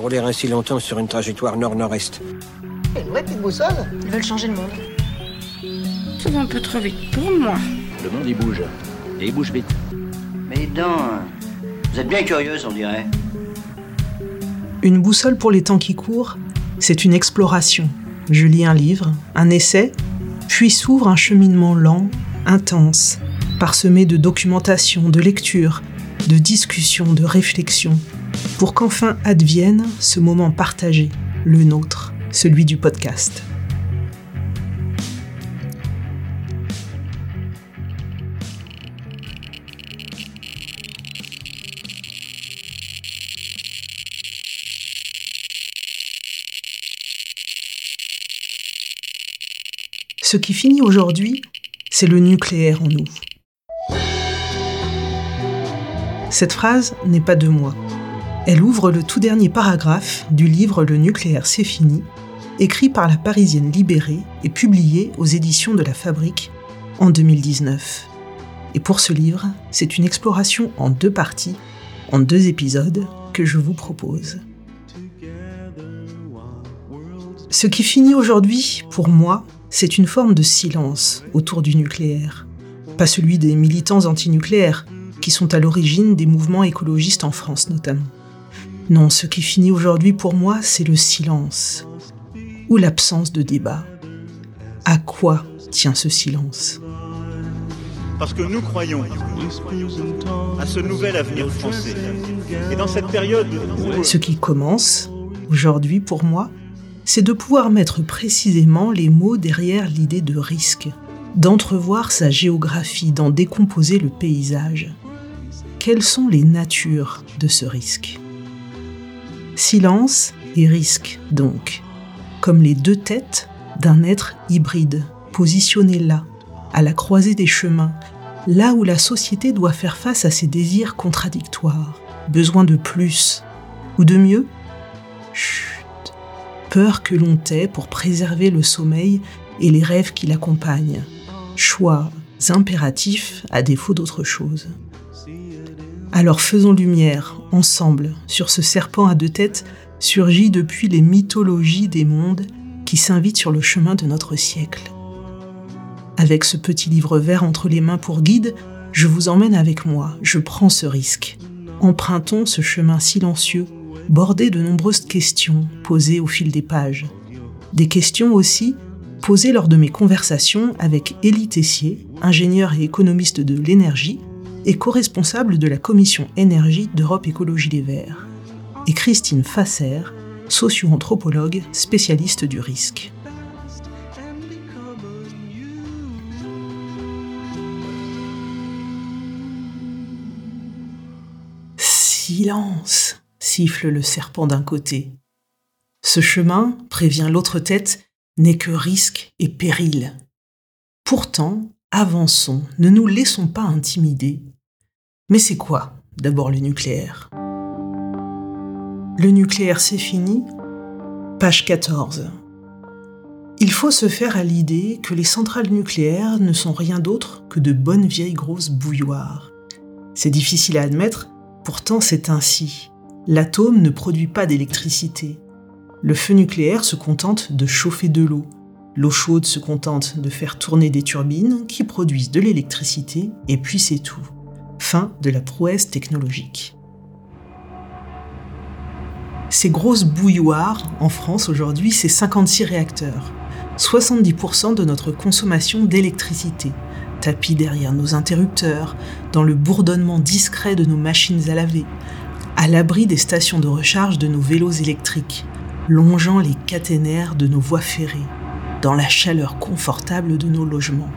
rouler ainsi longtemps sur une trajectoire nord-nord-est. Une vraie petite boussole Ils veulent changer le monde. Ça va un peu trop vite pour moi. Le monde, il bouge. Et il bouge vite. Mais non, vous êtes bien curieuse, on dirait. Une boussole pour les temps qui courent, c'est une exploration. Je lis un livre, un essai, puis s'ouvre un cheminement lent, intense, parsemé de documentation, de lecture, de discussion, de réflexion, pour qu'enfin advienne ce moment partagé, le nôtre, celui du podcast. Ce qui finit aujourd'hui, c'est le nucléaire en nous. Cette phrase n'est pas de moi. Elle ouvre le tout dernier paragraphe du livre Le nucléaire c'est fini, écrit par la Parisienne libérée et publié aux éditions de la Fabrique en 2019. Et pour ce livre, c'est une exploration en deux parties, en deux épisodes, que je vous propose. Ce qui finit aujourd'hui, pour moi, c'est une forme de silence autour du nucléaire. Pas celui des militants antinucléaires, qui sont à l'origine des mouvements écologistes en France notamment. Non, ce qui finit aujourd'hui pour moi, c'est le silence, ou l'absence de débat. À quoi tient ce silence? Parce que nous croyons à ce nouvel avenir français. Et dans cette période où... Ce qui commence, aujourd'hui pour moi, c'est de pouvoir mettre précisément les mots derrière l'idée de risque, d'entrevoir sa géographie, d'en décomposer le paysage. Quelles sont les natures de ce risque? Silence et risque, donc, comme les deux têtes d'un être hybride, positionné là, à la croisée des chemins, là où la société doit faire face à ses désirs contradictoires, besoin de plus ou de mieux? Chut peur que l'on tait pour préserver le sommeil et les rêves qui l'accompagnent. Choix impératifs à défaut d'autre chose. Alors faisons lumière, ensemble, sur ce serpent à deux têtes surgi depuis les mythologies des mondes qui s'invitent sur le chemin de notre siècle. Avec ce petit livre vert entre les mains pour guide, je vous emmène avec moi, je prends ce risque. Empruntons ce chemin silencieux bordé de nombreuses questions posées au fil des pages. Des questions aussi posées lors de mes conversations avec Élie Tessier, ingénieur et économiste de l'énergie et co-responsable de la commission énergie d'Europe Écologie Les Verts, et Christine Fasser, socio-anthropologue spécialiste du risque. Silence siffle le serpent d'un côté. Ce chemin, prévient l'autre tête, n'est que risque et péril. Pourtant, avançons, ne nous laissons pas intimider. Mais c'est quoi d'abord le nucléaire? Le nucléaire, c'est fini? Page 14. Il faut se faire à l'idée que les centrales nucléaires ne sont rien d'autre que de bonnes vieilles grosses bouilloires. C'est difficile à admettre, pourtant c'est ainsi l'atome ne produit pas d'électricité. Le feu nucléaire se contente de chauffer de l'eau. L'eau chaude se contente de faire tourner des turbines qui produisent de l'électricité, et puis c'est tout. Fin de la prouesse technologique. Ces grosses bouilloires, en France aujourd'hui, c'est 56 réacteurs. 70% de notre consommation d'électricité, tapis derrière nos interrupteurs, dans le bourdonnement discret de nos machines à laver, à l'abri des stations de recharge de nos vélos électriques, longeant les caténaires de nos voies ferrées, dans la chaleur confortable de nos logements.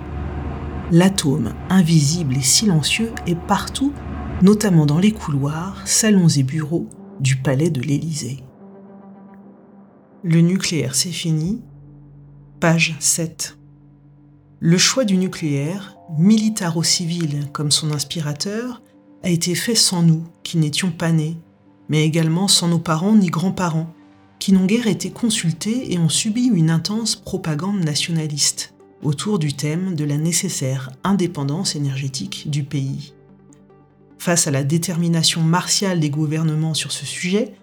L'atome, invisible et silencieux, est partout, notamment dans les couloirs, salons et bureaux du palais de l'Élysée. Le nucléaire, c'est fini. Page 7. Le choix du nucléaire, militaro-civil comme son inspirateur, a été fait sans nous, qui n'étions pas nés, mais également sans nos parents ni grands-parents, qui n'ont guère été consultés et ont subi une intense propagande nationaliste autour du thème de la nécessaire indépendance énergétique du pays. Face à la détermination martiale des gouvernements sur ce sujet,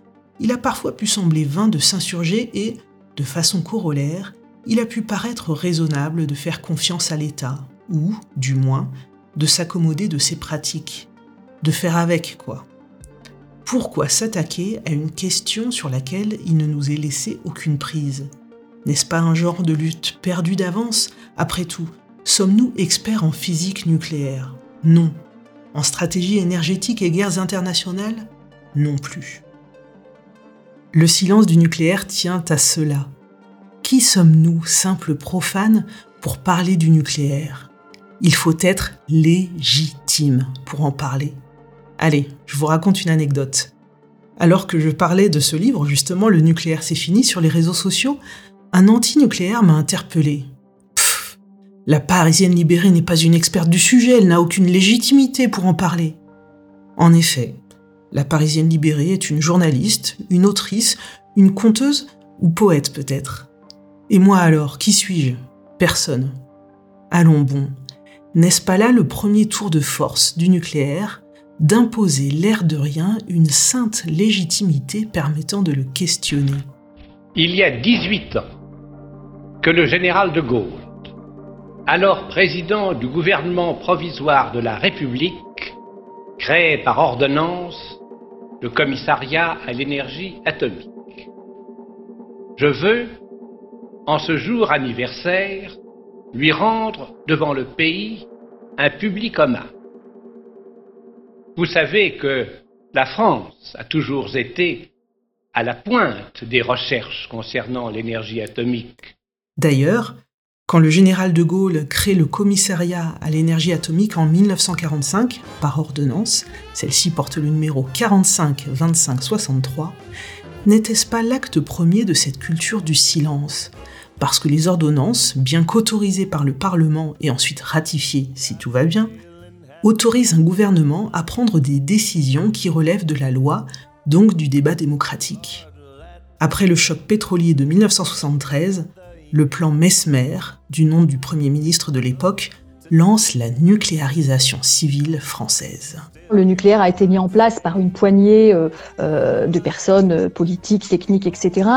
il a parfois pu sembler vain de s'insurger et, de façon corollaire, il a pu paraître raisonnable de faire confiance à l'État, ou, du moins, de s'accommoder de ses pratiques, de faire avec, quoi. Pourquoi s'attaquer à une question sur laquelle il ne nous est laissé aucune prise? N'est-ce pas un genre de lutte perdue d'avance? Après tout, sommes-nous experts en physique nucléaire? Non. En stratégie énergétique et guerres internationales? Non plus. Le silence du nucléaire tient à cela. Qui sommes-nous, simples profanes, pour parler du nucléaire? Il faut être légitime pour en parler. Allez, je vous raconte une anecdote. Alors que je parlais de ce livre, justement, Le nucléaire c'est fini, sur les réseaux sociaux, un anti-nucléaire m'a interpellé. Pfff, la Parisienne libérée n'est pas une experte du sujet, elle n'a aucune légitimité pour en parler. En effet, la Parisienne libérée est une journaliste, une autrice, une conteuse ou poète peut-être. Et moi alors, qui suis-je? Personne. Allons bon, n'est-ce pas là le premier tour de force du nucléaire? D'imposer l'air de rien une sainte légitimité permettant de le questionner Il y a 18 ans que le général de Gaulle, alors président du gouvernement provisoire de la République, crée par ordonnance le commissariat à l'énergie atomique. Je veux, en ce jour anniversaire, lui rendre devant le pays un public hommage. Vous savez que la France a toujours été à la pointe des recherches concernant l'énergie atomique. D'ailleurs, quand le général de Gaulle crée le commissariat à l'énergie atomique en 1945, par ordonnance, celle-ci porte le numéro 45-25-63, n'était-ce pas l'acte premier de cette culture du silence? Parce que les ordonnances, bien qu'autorisées par le Parlement et ensuite ratifiées si tout va bien, autorisent un gouvernement à prendre des décisions qui relèvent de la loi, donc du débat démocratique. Après le choc pétrolier de 1973, le plan Mesmer, du nom du Premier ministre de l'époque, lance la nucléarisation civile française. Le nucléaire a été mis en place par une poignée euh, euh, de personnes euh, politiques, techniques, etc.,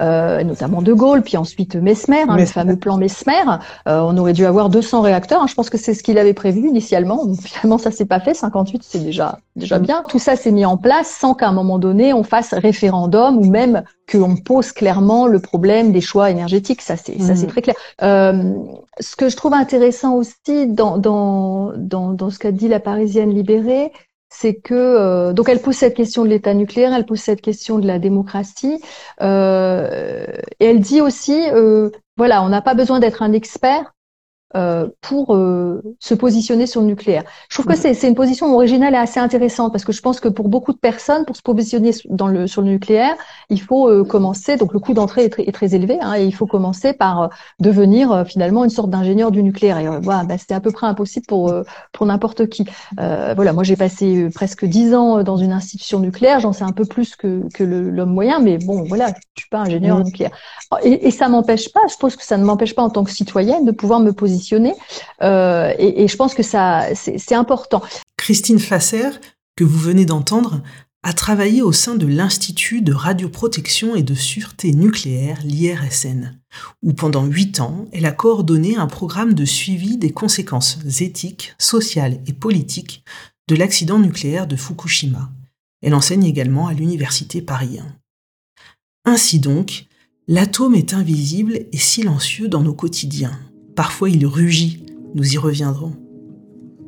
notamment De Gaulle, puis ensuite Mesmer, hein, le fameux plan Mesmer. on aurait dû avoir 200 réacteurs. Hein, je pense que c'est ce qu'il avait prévu initialement. finalement, ça s'est pas fait. 58, c'est déjà déjà bien. Tout ça s'est mis en place sans qu'à un moment donné on fasse référendum ou même qu'on pose clairement le problème des choix énergétiques. Ça, c'est ça, c'est mm. très clair. ce que je trouve intéressant aussi dans dans dans, dans ce qu'a dit la Parisienne libérée, c'est que euh, donc elle pose cette question de l'État nucléaire, elle pose cette question de la démocratie, euh, et elle dit aussi, euh, voilà, on n'a pas besoin d'être un expert euh, pour euh, se positionner sur le nucléaire. Je trouve que c'est une position originale et assez intéressante parce que je pense que pour beaucoup de personnes, pour se positionner dans le, sur le nucléaire, il faut euh, commencer, donc le coût d'entrée est, très, est très élevé, hein, et il faut commencer par devenir finalement une sorte d'ingénieur du nucléaire. Et voilà, bah, c'était à peu près impossible pour pour n'importe qui. voilà, moi j'ai passé presque dix ans dans une institution nucléaire, j'en sais un peu plus que, que l'homme moyen, mais bon, voilà, je suis pas ingénieur mmh. nucléaire. Et, et ça m'empêche pas, je suppose que ça ne m'empêche pas en tant que citoyenne de pouvoir me positionner euh, et, je pense que c'est important. Christine Fasser, que vous venez d'entendre, a travaillé au sein de l'Institut de radioprotection et de sûreté nucléaire, l'IRSN, où pendant huit ans, elle a coordonné un programme de suivi des conséquences éthiques, sociales et politiques de l'accident nucléaire de Fukushima. Elle enseigne également à l'Université Paris 1. Ainsi donc, l'atome est invisible et silencieux dans nos quotidiens. Parfois il rugit, nous y reviendrons.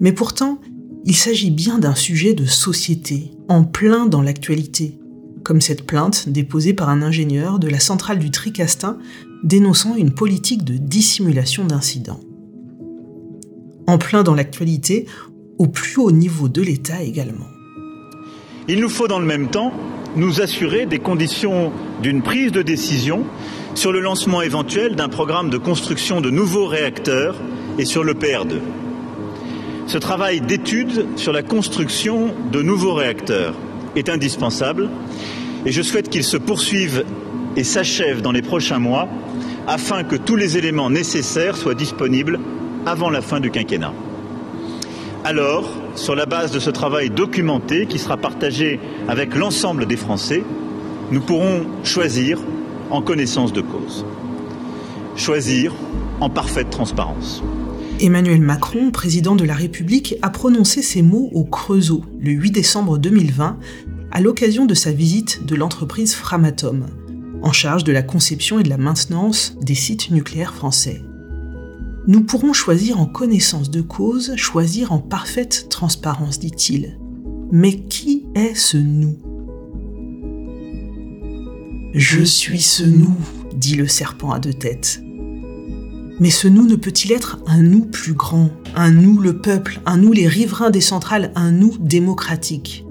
Mais pourtant, il s'agit bien d'un sujet de société, en plein dans l'actualité, comme cette plainte déposée par un ingénieur de la centrale du Tricastin dénonçant une politique de dissimulation d'incidents. En plein dans l'actualité, au plus haut niveau de l'État également. Il nous faut dans le même temps nous assurer des conditions d'une prise de décision sur le lancement éventuel d'un programme de construction de nouveaux réacteurs et sur le PR2. Ce travail d'étude sur la construction de nouveaux réacteurs est indispensable et je souhaite qu'il se poursuive et s'achève dans les prochains mois afin que tous les éléments nécessaires soient disponibles avant la fin du quinquennat. Alors, sur la base de ce travail documenté qui sera partagé avec l'ensemble des Français, nous pourrons choisir en connaissance de cause. Choisir en parfaite transparence. Emmanuel Macron, président de la République, a prononcé ces mots au Creusot le 8 décembre 2020 à l'occasion de sa visite de l'entreprise Framatome, en charge de la conception et de la maintenance des sites nucléaires français. Nous pourrons choisir en connaissance de cause, choisir en parfaite transparence, dit-il. Mais qui est ce nous? Je suis ce nous, dit le serpent à deux têtes. Mais ce nous ne peut-il être un nous plus grand, un nous le peuple, un nous les riverains des centrales, un nous démocratique?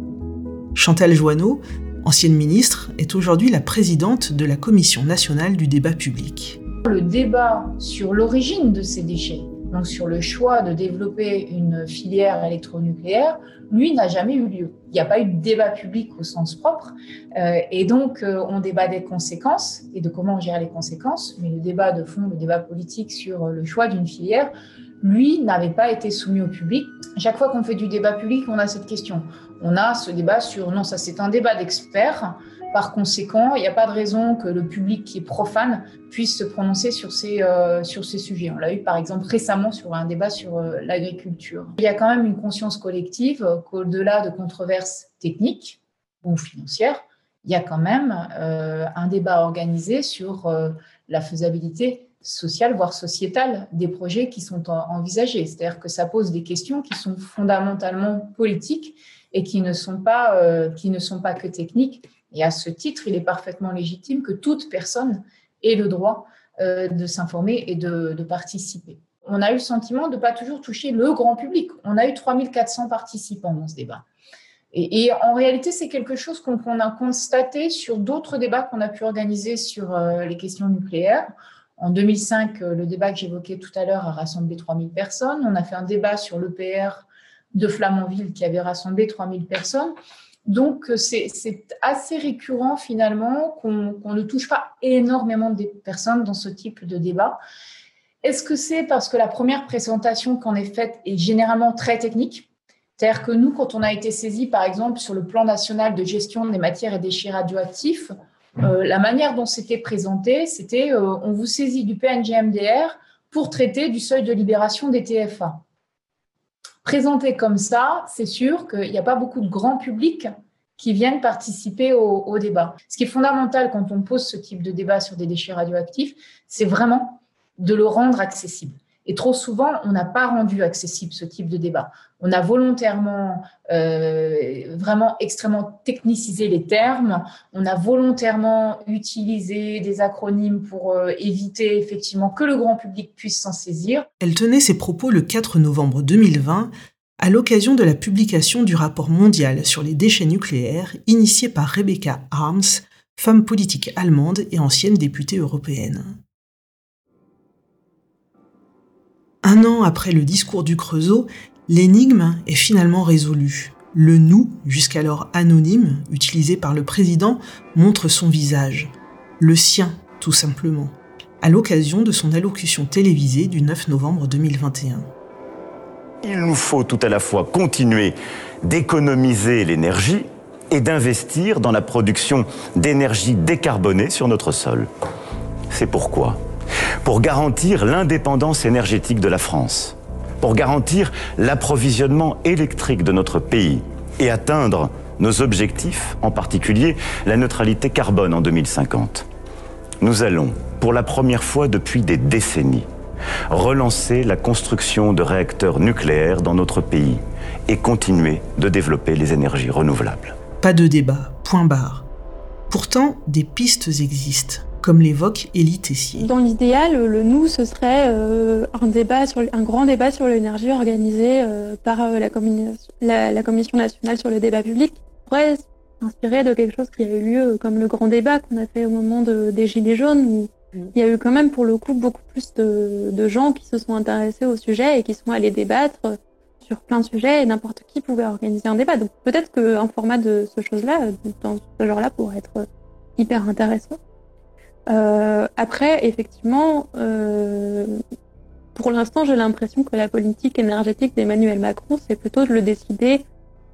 Chantal Joanneau, ancienne ministre, est aujourd'hui la présidente de la Commission nationale du débat public. Le débat sur l'origine de ces déchets, donc sur le choix de développer une filière électronucléaire, lui n'a jamais eu lieu. Il n'y a pas eu de débat public au sens propre, euh, et donc euh, on débat des conséquences et de comment on gère les conséquences, mais le débat de fond, le débat politique sur le choix d'une filière, lui n'avait pas été soumis au public. Chaque fois qu'on fait du débat public, on a cette question. On a ce débat sur non, ça c'est un débat d'experts. Par conséquent, il n'y a pas de raison que le public qui est profane puisse se prononcer sur ces, euh, sur ces sujets. On l'a eu par exemple récemment sur un débat sur euh, l'agriculture. Il y a quand même une conscience collective qu'au-delà de controverses techniques ou financières, il y a quand même euh, un débat organisé sur la faisabilité sociale, voire sociétale, des projets qui sont envisagés. C'est-à-dire que ça pose des questions qui sont fondamentalement politiques et qui ne sont pas, qui ne sont pas que techniques. Et à ce titre, il est parfaitement légitime que toute personne ait le droit euh, de s'informer et de, participer. On a eu le sentiment de ne pas toujours toucher le grand public. On a eu 3400 participants dans ce débat. Et, en réalité, c'est quelque chose qu'on a constaté sur d'autres débats qu'on a pu organiser sur euh, les questions nucléaires. En 2005, euh, le débat que j'évoquais tout à l'heure a rassemblé 3000 personnes. On a fait un débat sur l'EPR de Flamanville qui avait rassemblé 3000 personnes. Donc, euh, c'est assez récurrent finalement qu'on ne touche pas énormément de personnes dans ce type de débat. Est-ce que c'est parce que la première présentation qu'on est faite est généralement très technique? C'est-à-dire que nous, quand on a été saisi, par exemple, sur le plan national de gestion des matières et déchets radioactifs, euh, la manière dont c'était présenté, c'était euh, on vous saisit du PNGMDR pour traiter du seuil de libération des TFA. Présenté comme ça, c'est sûr qu'il n'y a pas beaucoup de grand public qui viennent participer au, au, débat. Ce qui est fondamental quand on pose ce type de débat sur des déchets radioactifs, c'est vraiment de le rendre accessible. Et trop souvent, on n'a pas rendu accessible ce type de débat. On a volontairement, euh, vraiment extrêmement technicisé les termes. On a volontairement utilisé des acronymes pour euh, éviter effectivement que le grand public puisse s'en saisir. Elle tenait ses propos le 4 novembre 2020 à l'occasion de la publication du rapport mondial sur les déchets nucléaires initié par Rebecca Harms, femme politique allemande et ancienne députée européenne. Un an après le discours du Creusot, l'énigme est finalement résolue. Le nous, jusqu'alors anonyme, utilisé par le président, montre son visage. Le sien, tout simplement, à l'occasion de son allocution télévisée du 9 novembre 2021. Il nous faut tout à la fois continuer d'économiser l'énergie et d'investir dans la production d'énergie décarbonée sur notre sol. C'est pourquoi pour garantir l'indépendance énergétique de la France, pour garantir l'approvisionnement électrique de notre pays et atteindre nos objectifs, en particulier la neutralité carbone en 2050. Nous allons, pour la première fois depuis des décennies, relancer la construction de réacteurs nucléaires dans notre pays et continuer de développer les énergies renouvelables. Pas de débat, point barre. Pourtant, des pistes existent comme l'évoque Élie Tessier. Dans l'idéal, le nous, ce serait euh, un, débat sur, un grand débat sur l'énergie organisé euh, par euh, la, la, Commission nationale sur le débat public. On pourrait s'inspirer de quelque chose qui a eu lieu comme le grand débat qu'on a fait au moment des Gilets jaunes, où il y a eu quand même pour le coup beaucoup plus de, de gens qui se sont intéressés au sujet et qui sont allés débattre sur plein de sujets et n'importe qui pouvait organiser un débat. Donc peut-être qu'un format de ce chose-là, dans ce genre-là, pourrait être hyper intéressant. Euh, après, effectivement, euh, pour l'instant, j'ai l'impression que la politique énergétique d'Emmanuel Macron, c'est plutôt de le décider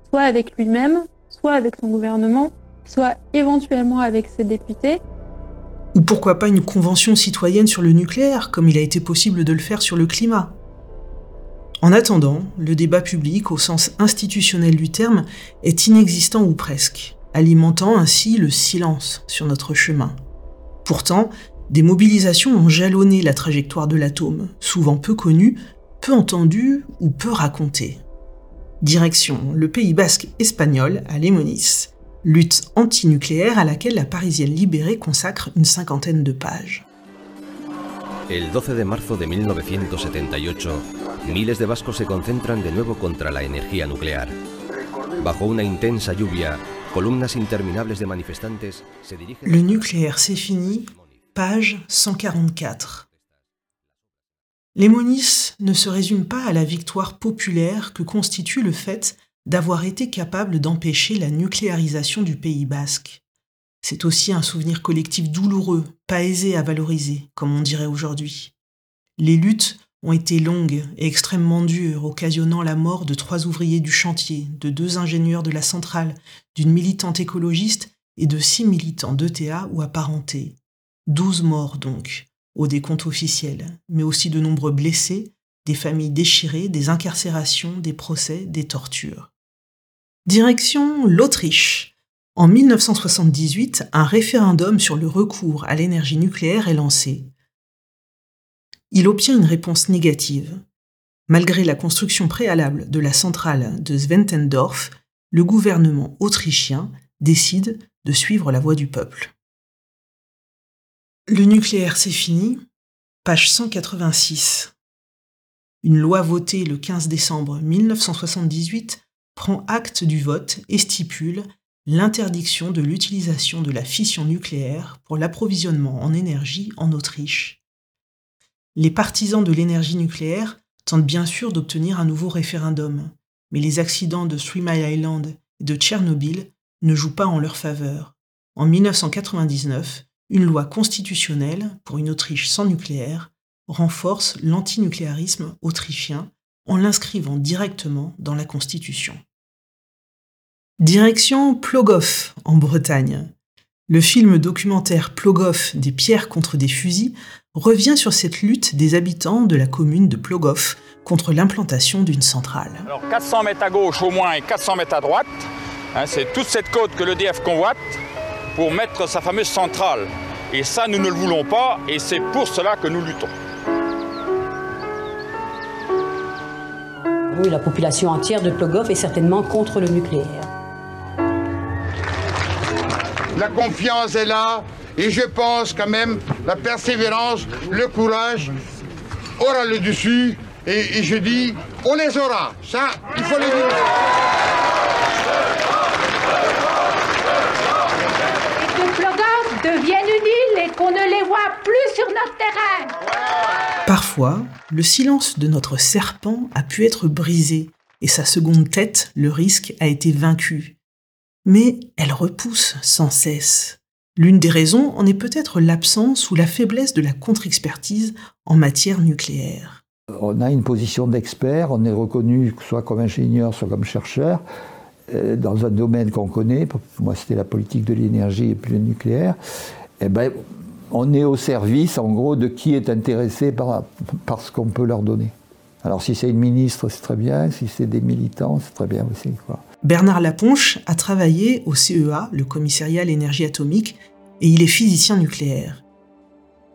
soit avec lui-même, soit avec son gouvernement, soit éventuellement avec ses députés. Ou pourquoi pas une convention citoyenne sur le nucléaire, comme il a été possible de le faire sur le climat. En attendant, le débat public, au sens institutionnel du terme, est inexistant ou presque, alimentant ainsi le silence sur notre chemin. Pourtant, des mobilisations ont jalonné la trajectoire de l'atome, souvent peu connues, peu entendues ou peu racontées. Direction le Pays basque espagnol à Lemonis, lutte antinucléaire à laquelle la Parisienne libérée consacre une cinquantaine de pages. El 12 de marzo de 1978, miles de vascos se concentran de nuevo contra la energía nuclear. Bajo una intensa lluvia, Le nucléaire, c'est fini, page 144. L'hémonis ne se résume pas à la victoire populaire que constitue le fait d'avoir été capable d'empêcher la nucléarisation du Pays basque. C'est aussi un souvenir collectif douloureux, pas aisé à valoriser, comme on dirait aujourd'hui. Les luttes ont été longues et extrêmement dures, occasionnant la mort de trois ouvriers du chantier, de deux ingénieurs de la centrale, d'une militante écologiste et de six militants d'ETA ou apparentés. Douze morts donc, au décompte officiel, mais aussi de nombreux blessés, des familles déchirées, des incarcérations, des procès, des tortures. Direction l'Autriche. En 1978, un référendum sur le recours à l'énergie nucléaire est lancé. Il obtient une réponse négative. Malgré la construction préalable de la centrale de Sventendorf, le gouvernement autrichien décide de suivre la voie du peuple. Le nucléaire, c'est fini. Page 186. Une loi votée le 15 décembre 1978 prend acte du vote et stipule l'interdiction de l'utilisation de la fission nucléaire pour l'approvisionnement en énergie en Autriche. Les partisans de l'énergie nucléaire tentent bien sûr d'obtenir un nouveau référendum, mais les accidents de Three Mile Island et de Tchernobyl ne jouent pas en leur faveur. En 1999, une loi constitutionnelle pour une Autriche sans nucléaire renforce l'antinucléarisme autrichien en l'inscrivant directement dans la Constitution. Direction Plogoff, en Bretagne. Le film documentaire Plogoff des pierres contre des fusils revient sur cette lutte des habitants de la commune de Plogoff contre l'implantation d'une centrale. Alors 400 mètres à gauche au moins et 400 mètres à droite, hein, c'est toute cette côte que l'EDF convoite pour mettre sa fameuse centrale. Et ça, nous ne le voulons pas, et c'est pour cela que nous luttons. Oui, la population entière de Plogoff est certainement contre le nucléaire. La confiance est là, et je pense quand même la persévérance, le courage aura le dessus, et, et je dis, on les aura. Ça, il faut le dire. deviennent une île et qu'on ne les voit plus sur notre terrain. Parfois, le silence de notre serpent a pu être brisé et sa seconde tête, le risque, a été vaincu. Mais elle repousse sans cesse. L'une des raisons en est peut-être l'absence ou la faiblesse de la contre-expertise en matière nucléaire. On a une position d'expert, on est reconnu soit comme ingénieur, soit comme chercheur. Euh, dans un domaine qu'on connaît, moi c'était la politique de l'énergie et puis le nucléaire, eh ben, on est au service en gros de qui est intéressé par, par ce qu'on peut leur donner. Alors si c'est une ministre, c'est très bien, si c'est des militants, c'est très bien aussi. Quoi. Bernard Laponche a travaillé au CEA, le commissariat à l'énergie atomique, et il est physicien nucléaire.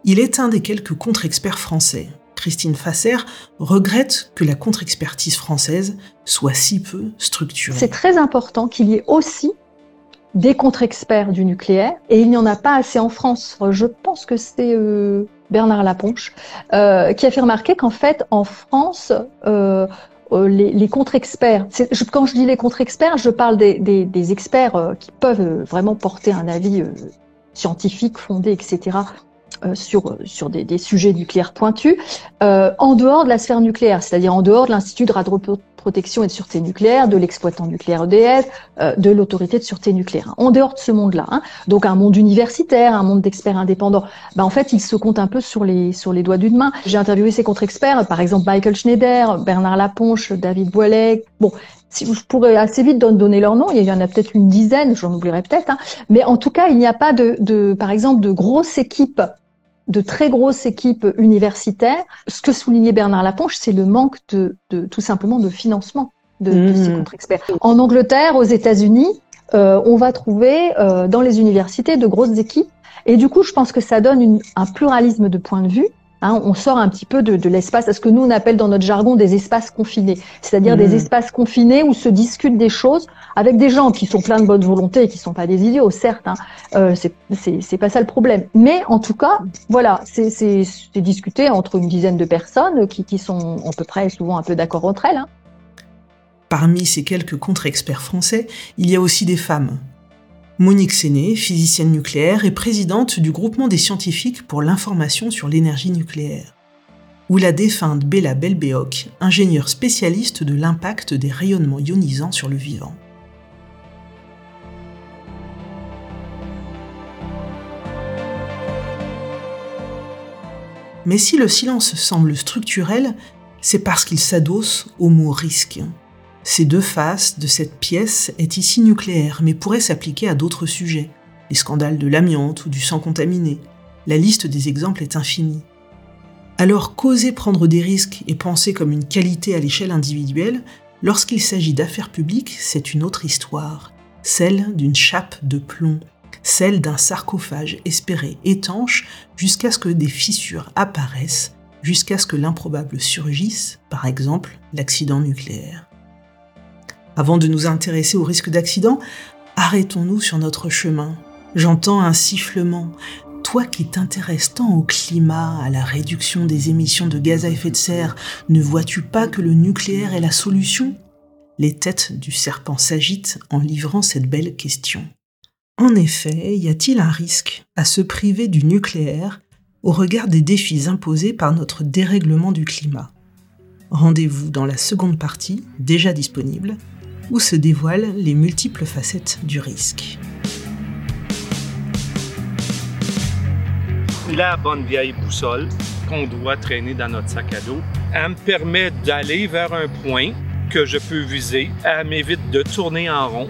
Il est un des quelques contre-experts français. Christine Fasser regrette que la contre-expertise française soit si peu structurée. C'est très important qu'il y ait aussi des contre-experts du nucléaire, et il n'y en a pas assez en France. Je pense que c'est euh, Bernard Laponche euh, qui a fait remarquer qu'en fait, en France, euh, les, les contre-experts, quand je dis les contre-experts, je parle des, des, des experts qui peuvent vraiment porter un avis scientifique fondé, etc., euh, sur, sur des, sujets nucléaires pointus, euh, en dehors de la sphère nucléaire, c'est-à-dire en dehors de l'Institut de protection et de sûreté nucléaire, de l'exploitant nucléaire EDF, euh, de l'autorité de sûreté nucléaire. En dehors de ce monde-là, hein, donc un monde universitaire, un monde d'experts indépendants, bah en fait, il se compte un peu sur les sur les doigts d'une main. J'ai interviewé ces contre-experts, par exemple Michael Schneider, Bernard Laponche, David Boilet. Si je pourrais assez vite donner leur nom, il y en a peut-être une dizaine, j'en oublierai peut-être, hein. mais en tout cas, il n'y a pas de, de, par exemple, de grosses équipes de très grosses équipes universitaires. Ce que soulignait Bernard Laponche, c'est le manque de, de, tout simplement de financement de, de ces mmh. contre-experts. En Angleterre, aux États-Unis, euh, on va trouver euh, dans les universités de grosses équipes. Et du coup, je pense que ça donne une, un pluralisme de points de vue Hein, on sort un petit peu de, de l'espace, à ce que nous on appelle dans notre jargon des espaces confinés, c'est-à-dire des mmh. espaces confinés où se discutent des choses avec des gens qui sont pleins de bonne volonté et qui sont pas des idiots, certes. Hein. Euh, c'est pas ça le problème. Mais en tout cas, voilà, c'est discuté entre une dizaine de personnes qui, qui sont à peu près souvent un peu d'accord entre elles. Hein. Parmi ces quelques contre-experts français, il y a aussi des femmes, Monique Séné, physicienne nucléaire et présidente du groupement des scientifiques pour l'information sur l'énergie nucléaire. Ou la défunte Bella Belbeoc, ingénieure spécialiste de l'impact des rayonnements ionisants sur le vivant. Mais si le silence semble structurel, c'est parce qu'il s'adosse au mot risque. Ces deux faces de cette pièce est ici nucléaire, mais pourrait s'appliquer à d'autres sujets, les scandales de l'amiante ou du sang contaminé. La liste des exemples est infinie. Alors qu'oser prendre des risques et penser comme une qualité à l'échelle individuelle, lorsqu'il s'agit d'affaires publiques, c'est une autre histoire, celle d'une chape de plomb, celle d'un sarcophage espéré étanche jusqu'à ce que des fissures apparaissent, jusqu'à ce que l'improbable surgisse, par exemple l'accident nucléaire. Avant de nous intéresser au risque d'accident, arrêtons-nous sur notre chemin. J'entends un sifflement. Toi qui t'intéresses tant au climat, à la réduction des émissions de gaz à effet de serre, ne vois-tu pas que le nucléaire est la solution? Les têtes du serpent s'agitent en livrant cette belle question. En effet, y a-t-il un risque à se priver du nucléaire au regard des défis imposés par notre dérèglement du climat? Rendez-vous dans la seconde partie, déjà disponible, où se dévoilent les multiples facettes du risque. La bonne vieille boussole qu'on doit traîner dans notre sac à dos, elle me permet d'aller vers un point que je peux viser. Elle m'évite de tourner en rond